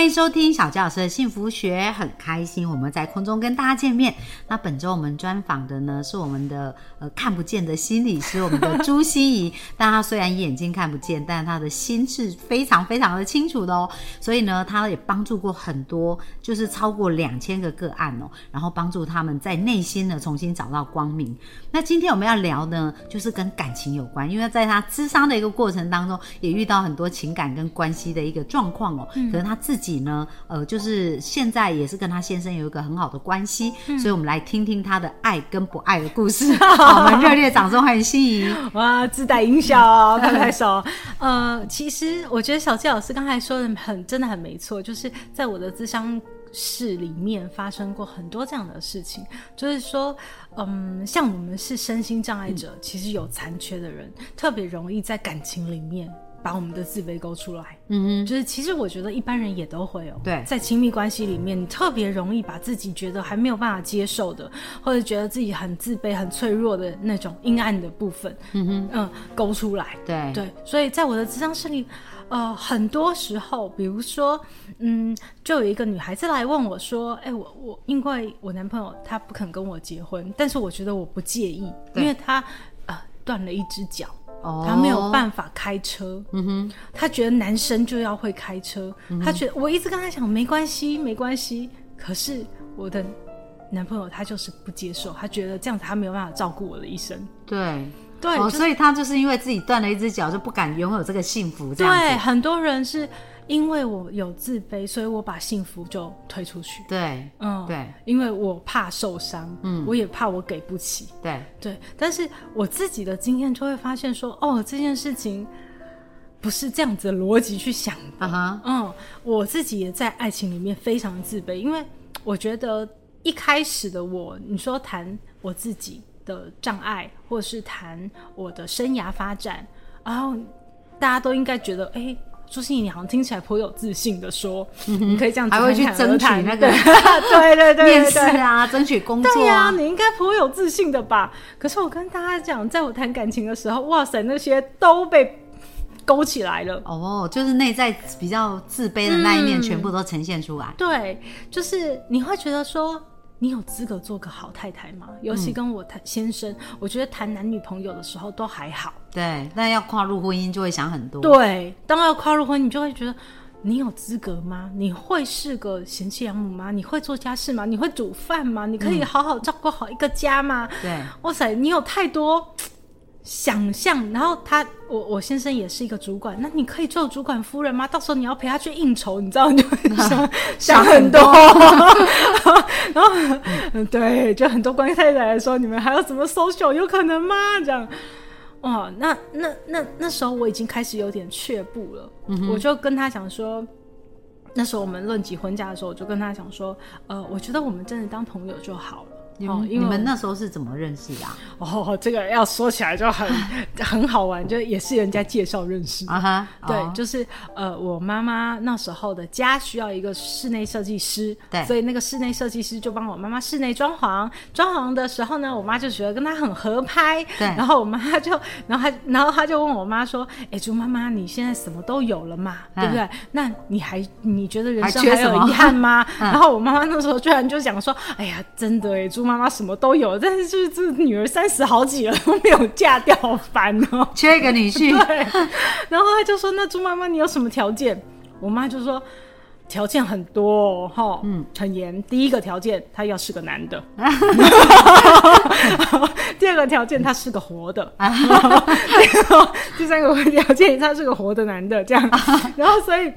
欢迎收听小教老师的幸福学，很开心我们在空中跟大家见面。那本周我们专访的呢是我们的呃看不见的心理师，我们的朱心怡。但她虽然眼睛看不见，但她的心是非常非常的清楚的哦。所以呢，她也帮助过很多，就是超过两千个个案哦，然后帮助他们在内心呢重新找到光明。那今天我们要聊呢，就是跟感情有关，因为在她智商的一个过程当中，也遇到很多情感跟关系的一个状况哦。可能她自己呢，呃，就是现在也是跟她先生有一个很好的关系，所以我们来听听她的爱跟不爱的故事。好，我们热烈掌声欢迎心怡。哇，自带音效，拍拍手。呃，其实我觉得小纪老师刚才说的很，真的很没错，就是在我的智商室里面发生过很多这样的事情，就是说，嗯，像我们是身心障碍者，其实有残缺的人，特别容易在感情里面。把我们的自卑勾出来，嗯哼，就是其实我觉得一般人也都会有，对，在亲密关系里面，你特别容易把自己觉得还没有办法接受的，或者觉得自己很自卑、很脆弱的那种阴暗的部分，嗯哼，嗯，勾出来，对。对，所以在我的智商室里，呃，很多时候，比如说，嗯，就有一个女孩子来问我说，哎，我我因为我男朋友他不肯跟我结婚，但是我觉得我不介意，因为他呃断了一只脚。他没有办法开车，嗯哼，他觉得男生就要会开车，他觉得我一直跟他讲没关系，没关系，可是我的男朋友他就是不接受，他觉得这样子他没有办法照顾我的一生，对。对，所以他就是因为自己断了一只脚，就不敢拥有这个幸福，对，很多人是。因为我有自卑，所以我把幸福就推出去。对，嗯，对，因为我怕受伤，嗯，我也怕我给不起。对，对，但是我自己的经验就会发现说，哦，这件事情不是这样子的逻辑去想的。嗯，我自己也在爱情里面非常自卑，因为我觉得一开始的我，你说谈我自己的障碍，或是谈我的生涯发展，然后大家都应该觉得，哎。朱心怡，你好像听起来颇有自信的说，你可以这样子，还会去争取那个，对对对，面试啊，争取工作啊，你应该颇有自信的吧？可是我跟大家讲，在我谈感情的时候，哇塞，那些都被勾起来了。哦，就是内在比较自卑的那一面，全部都呈现出来。对，就是你会觉得说。你有资格做个好太太吗？尤其跟我谈先生，我觉得谈男女朋友的时候都还好。对，但要跨入婚姻就会想很多。对，当要跨入婚姻，你就会觉得你有资格吗？你会是个贤妻良母吗？你会做家事吗？你会煮饭吗？你可以好好照顾好一个家吗？对，哇塞，你有太多。想象，然后他，我我先生也是一个主管，那你可以做主管夫人吗？到时候你要陪他去应酬，你知道，你就会想 想很多。然后，对，就很多关于太太来说，你们还要怎么 social？有可能吗？这样，哇，那那那那时候我已经开始有点却步了。我就跟他讲说，那时候我们论及婚嫁的时候，我就跟他讲说，呃，我觉得我们真的当朋友就好了。哦，你们那时候是怎么认识的？哦，这个要说起来就很 很好玩，就也是人家介绍认识啊哈。对，就是呃，我妈妈那时候的家需要一个室内设计师，对，所以那个室内设计师就帮我妈妈室内装潢。装潢的时候呢，我妈就觉得跟他很合拍，对。然后我妈就，然后她，然后他就问我妈说：“哎，朱妈妈，你现在什么都有了嘛，对不对？那你还你觉得人生还有遗憾吗？”然后我妈妈那时候居然就讲说：“哎呀，真的哎，朱。”妈妈什么都有，但是就是这女儿三十好几了都没有嫁掉，烦哦，缺一个女婿。对，然后他就说：“那朱妈妈你有什么条件？”我妈就说：“条件很多哈，嗯，很严。第一个条件，他要是个男的；第二个条件，他是个活的；第三个条件，他是个活的男的。这样，然后所以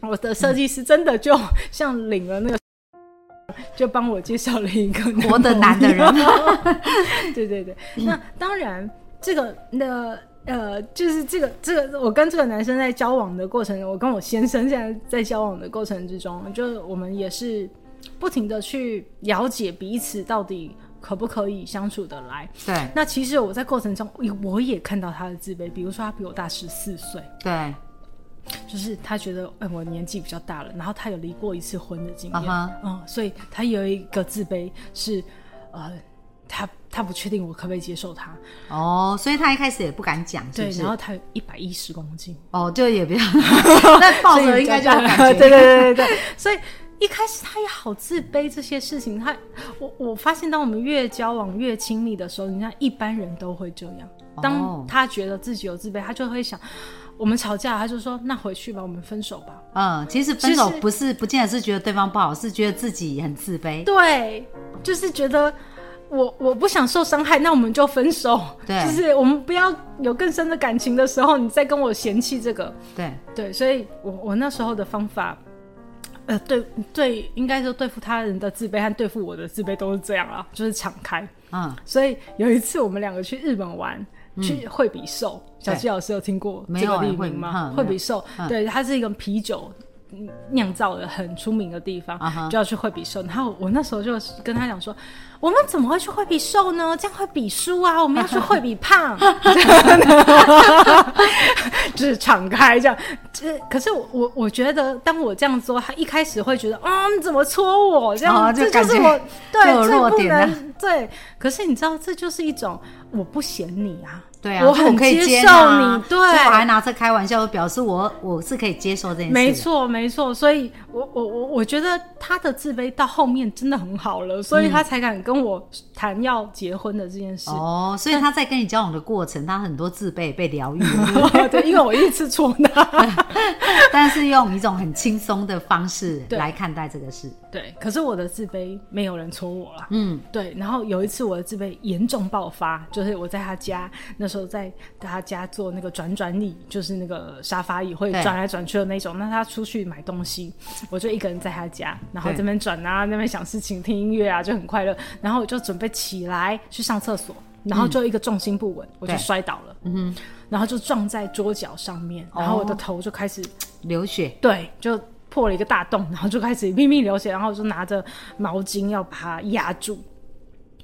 我的设计师真的就像领了那个。”就帮我介绍了一个活的男的人，对对对。那当然，这个那呃，就是这个这个，我跟这个男生在交往的过程，我跟我先生现在在交往的过程之中，就我们也是不停的去了解彼此到底可不可以相处得来？对那其实我在过程中，我也看到他的自卑，比如说他比我大十四岁，对，就是他觉得，哎、我年纪比较大了，然后他有离过一次婚的经验，啊嗯，所以他有一个自卑是，呃，他他不确定我可不可以接受他，哦，所以他一开始也不敢讲，是对，不是？然？后他有一百一十公斤，哦，就也不要，那抱着应该就有感觉，对对对对对，所以一开始他也好自卑这些事情，他我我发现，当我们越交往越亲密的时候，你看一般人都会这样，哦。当他觉得自己有自卑，他就会想。我们吵架，他就说：“那回去吧，我们分手吧。嗯，其实分手不是不见得是觉得对方不好，是觉得自己很自”卑。对，就是觉得我我不想受伤害，那我们就分手。对就是我们不要有更深的感情的时候，你再跟我嫌弃这个。对，对，所以我我那时候的方法，呃，对对，应该说对付他人的自卑和对付我的自卑都是这样啊，就是敞开。嗯，所以有一次我们两个去日本玩，去惠比寿，小七老师有听过这个地名吗？嗯惠比寿，嗯对，它是一个啤酒。嗯酿造的很出名的地方就要去惠比寿。然后我那时候就跟他讲说，我们怎么会去惠比寿呢？这样会比输啊！我们要去惠比胖，就是敞开这样。这可是我我我觉得，当我这样做，他一开始会觉得，嗯、你怎么戳我？这样、这就是我对最不能对。可是你知道，这就是一种我不嫌你啊。对啊，我很可以接接受你，对，我还拿这开玩笑，表示我我是可以接受这件事。没，错，没错，所以我我我我觉得他的自卑到后面真的很好了，所以他才敢跟我谈要结婚的这件事。哦，所以他在跟你交往的过程，他很多自卑被疗愈了，对，因为我一直戳他。但是用一种很轻松的方式对来看待这个事。对，可是我的自卑没有人戳我了。嗯，对，然后有一次我的自卑严重爆发，就是我在他家那时候在他家做那个转转椅，就是那个沙发椅会转来转去的那种。那他出去买东西，我就一个人在他家，然后这边转啊，那边想事情、听音乐啊，就很快乐。然后我就准备起来去上厕所，然后就一个重心不稳，我就摔倒了，嗯，然后就撞在桌角上面，然后我的哦头就开始流血，对，就破了一个大洞，然后就开始拼命流血，然后我就拿着毛巾要把它压住。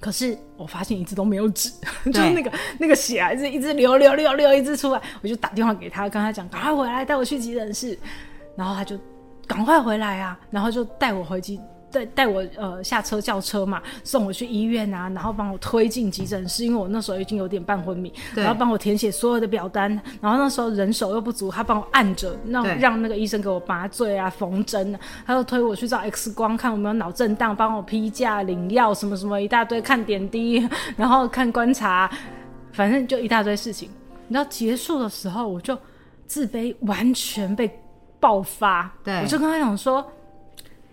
可是我发现一直都没有止，就是那个那个血还是一直流流流流一直出来，我就打电话给他，跟他讲赶快回来带我去急诊室，然后他就赶快回来啊，然后就带我回急带带我呃下车叫车嘛，送我去医院啊，然后帮我推进急诊室，因为我那时候已经有点半昏迷，然后帮我填写所有的表单，然后那时候人手又不足，他帮我按着，让对让那个医生给我麻醉啊、缝针啊，他又推我去照 X 光，看有没有脑震荡，帮我批假、领药什么什么一大堆，看点滴，然后看观察，反正就一大堆事情。你知道结束的时候，我就自卑完全被爆发，对我就跟他讲说。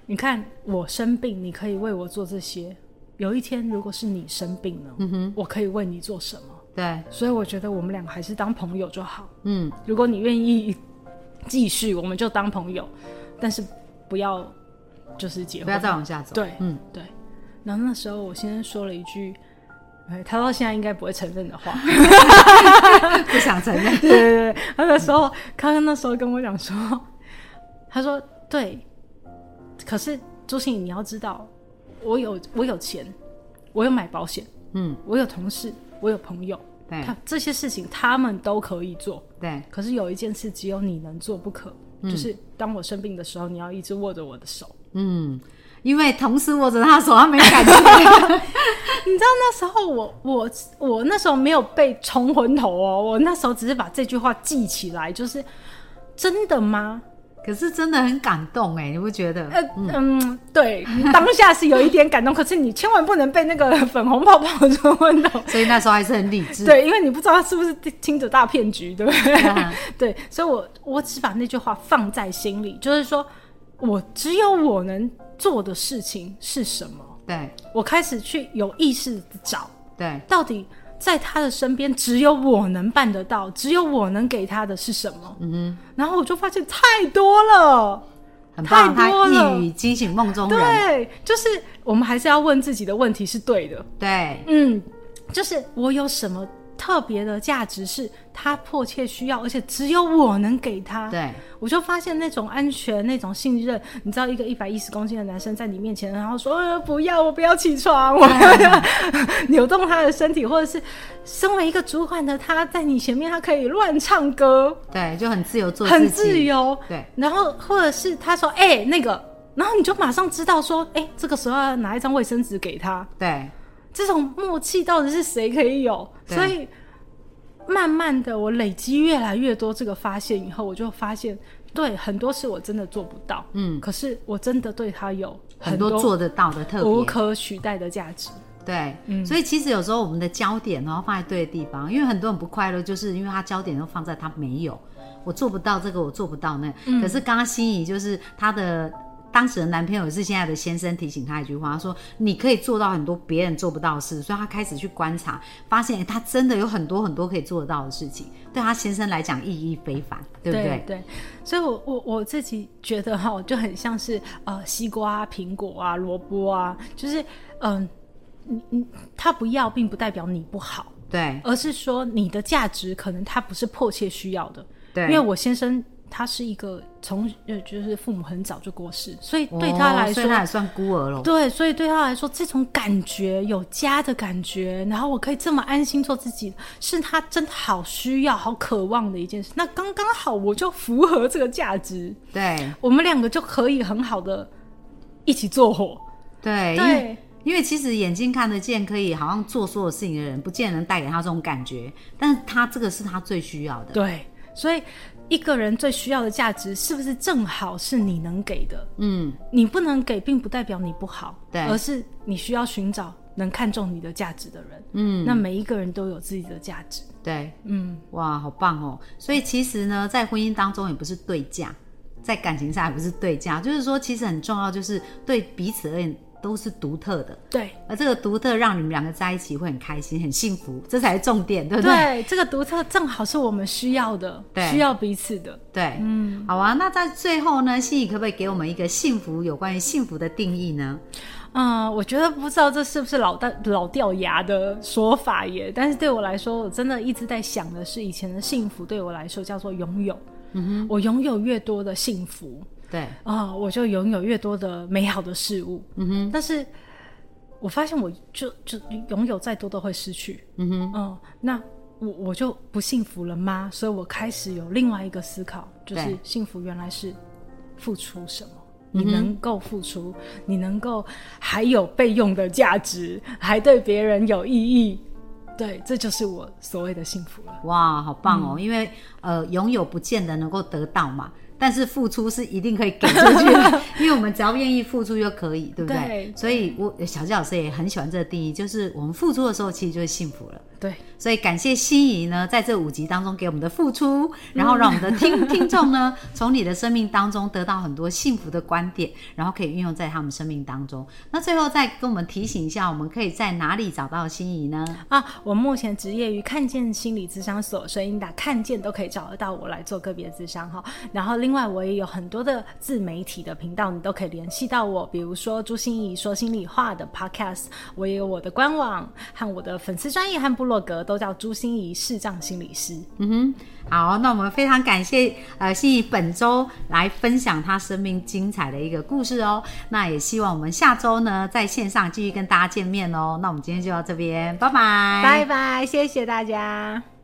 你看我生病，你可以为我做这些。有一天，如果是你生病了，嗯哼，我可以为你做什么？对，所以我觉得我们两个还是当朋友就好。嗯，如果你愿意继续，我们就当朋友，但是不要就是结婚，不要再往下走。对，嗯，对。然后那时候我先生说了一句，哎，他到现在应该不会承认的话。不想承认。对对对，他那时候，他那时候跟我讲说，他说对，可是朱信，你要知道，我有我有钱，我有买保险，嗯，我有同事，我有朋友，对他这些事情他们都可以做，对，可是有一件事只有你能做不可，嗯就是当我生病的时候，你要一直握着我的手。嗯，因为同事握着他的手，他没感觉。你知道那时候我我我那时候没有被冲昏头哦，我那时候只是把这句话记起来，就是真的吗？可是真的很感动哎，你不觉得？呃嗯，对，当下是有一点感动，可是你千万不能被那个粉红泡泡冲昏头。所以那时候还是很理智。对，因为你不知道他是不是听着大骗局，对不对？嗯 对，所以我我只把那句话放在心里，就是说我只有我能做的事情是什么。对我开始去有意识的找，对到底在他的身边只有我能办得到，只有我能给他的是什么？嗯然后我就发现太多了。很棒，太多了一语惊醒梦中人。对，就是我们还是要问自己的问题是对的。对嗯，就是我有什么特别的价值是他迫切需要，而且只有我能给他。对，我就发现那种安全、那种信任，你知道，一个一百一十公斤的男生在你面前，然后说：“呃，不要，我不要起床，我要 扭动他的身体，或者是身为一个主管的他在你前面，他可以乱唱歌，对，就很自由做很自己，自由。对，然后或者是他说：“哎、那个。”然后你就马上知道说：“哎、这个时候要拿一张卫生纸给他。”对，这种默契到底是谁可以有？所以慢慢的，我累积越来越多这个发现以后，我就发现，对很多事我真的做不到，嗯，可是我真的对他有很多多做得到的特无，可取代的价值。对，嗯。所以其实有时候我们的焦点哦放在对的地方，因为很多人不快乐，就是因为他焦点都放在他没有，我做不到这个，我做不到那个。嗯。可是刚刚心仪就是他的当时的男朋友是现在的先生提醒他一句话，他说你可以做到很多别人做不到的事，所以他开始去观察，发现他真的有很多很多可以做得到的事情，对他先生来讲意义非凡，对不对？对所以我我我自己觉得哈，就很像是呃西瓜、啊、苹果啊、萝卜啊，就是嗯、你你他不要，并不代表你不好，对而是说你的价值可能他不是迫切需要的。对，因为我先生他是一个从呃就是父母很早就过世，所以对他来说，哦他也算孤儿了。对，所以对他来说，这种感觉有家的感觉，然后我可以这么安心做自己，是他真的好需要、好渴望的一件事。那刚刚好，我就符合这个价值，对我们两个就可以很好的一起做伙。对，因为对，因为其实眼睛看得见，可以好像做所有事情的人，不见得能带给他这种感觉，但是他这个是他最需要的。对，所以一个人最需要的价值，是不是正好是你能给的？嗯，你不能给，并不代表你不好，对而是你需要寻找能看重你的价值的人。嗯，那每一个人都有自己的价值。对，嗯，哇，好棒哦！所以其实呢，在婚姻当中也不是对价，在感情上也不是对价，就是说，其实很重要，就是对彼此而言都是独特的，对而这个独特让你们两个在一起会很开心、很幸福，这才是重点，对不对？对，这个独特正好是我们需要的，对需要彼此的。对，嗯，好啊。那在最后呢，心怡可不可以给我们一个幸福有关于幸福的定义呢？嗯，我觉得不知道这是不是老掉老掉牙的说法耶，但是对我来说，我真的一直在想的是，以前的幸福对我来说叫做拥有。嗯哼，我拥有越多的幸福对，啊、我就拥有越多的美好的事物。嗯哼，但是我发现我就就拥有再多都会失去。嗯哼，嗯，那我我就不幸福了吗？所以我开始有另外一个思考，就是幸福原来是付出什么。你能够付出，你能够还有备用的价值，还对别人有意义，对，这就是我所谓的幸福了。哇，好棒嗯哦！因为呃，拥有不见得能够得到嘛，但是付出是一定可以给出去的，因为我们只要愿意付出就可以，对不对？对所以我小纪老师也很喜欢这个定义，就是我们付出的时候，其实就是幸福了。对，所以感谢心仪呢，在这五集当中给我们的付出，然后让我们的听听众呢，从你的生命当中得到很多幸福的观点，然后可以运用在他们生命当中。那最后再跟我们提醒一下，我们可以在哪里找到心仪呢？啊，我目前职业于看见心理咨商所，所以你打看见都可以找得到我来做个别咨商哈。然后另外我也有很多的自媒体的频道，你都可以联系到我，比如说朱心怡说心里话的 Podcast，我也有我的官网和我的粉丝专业和部落格都叫朱心怡视障心理师。嗯哼，好，那我们非常感谢呃心怡本周来分享她生命精彩的一个故事哦。那也希望我们下周呢在线上继续跟大家见面哦。那我们今天就到这边，拜拜，拜拜，谢谢大家。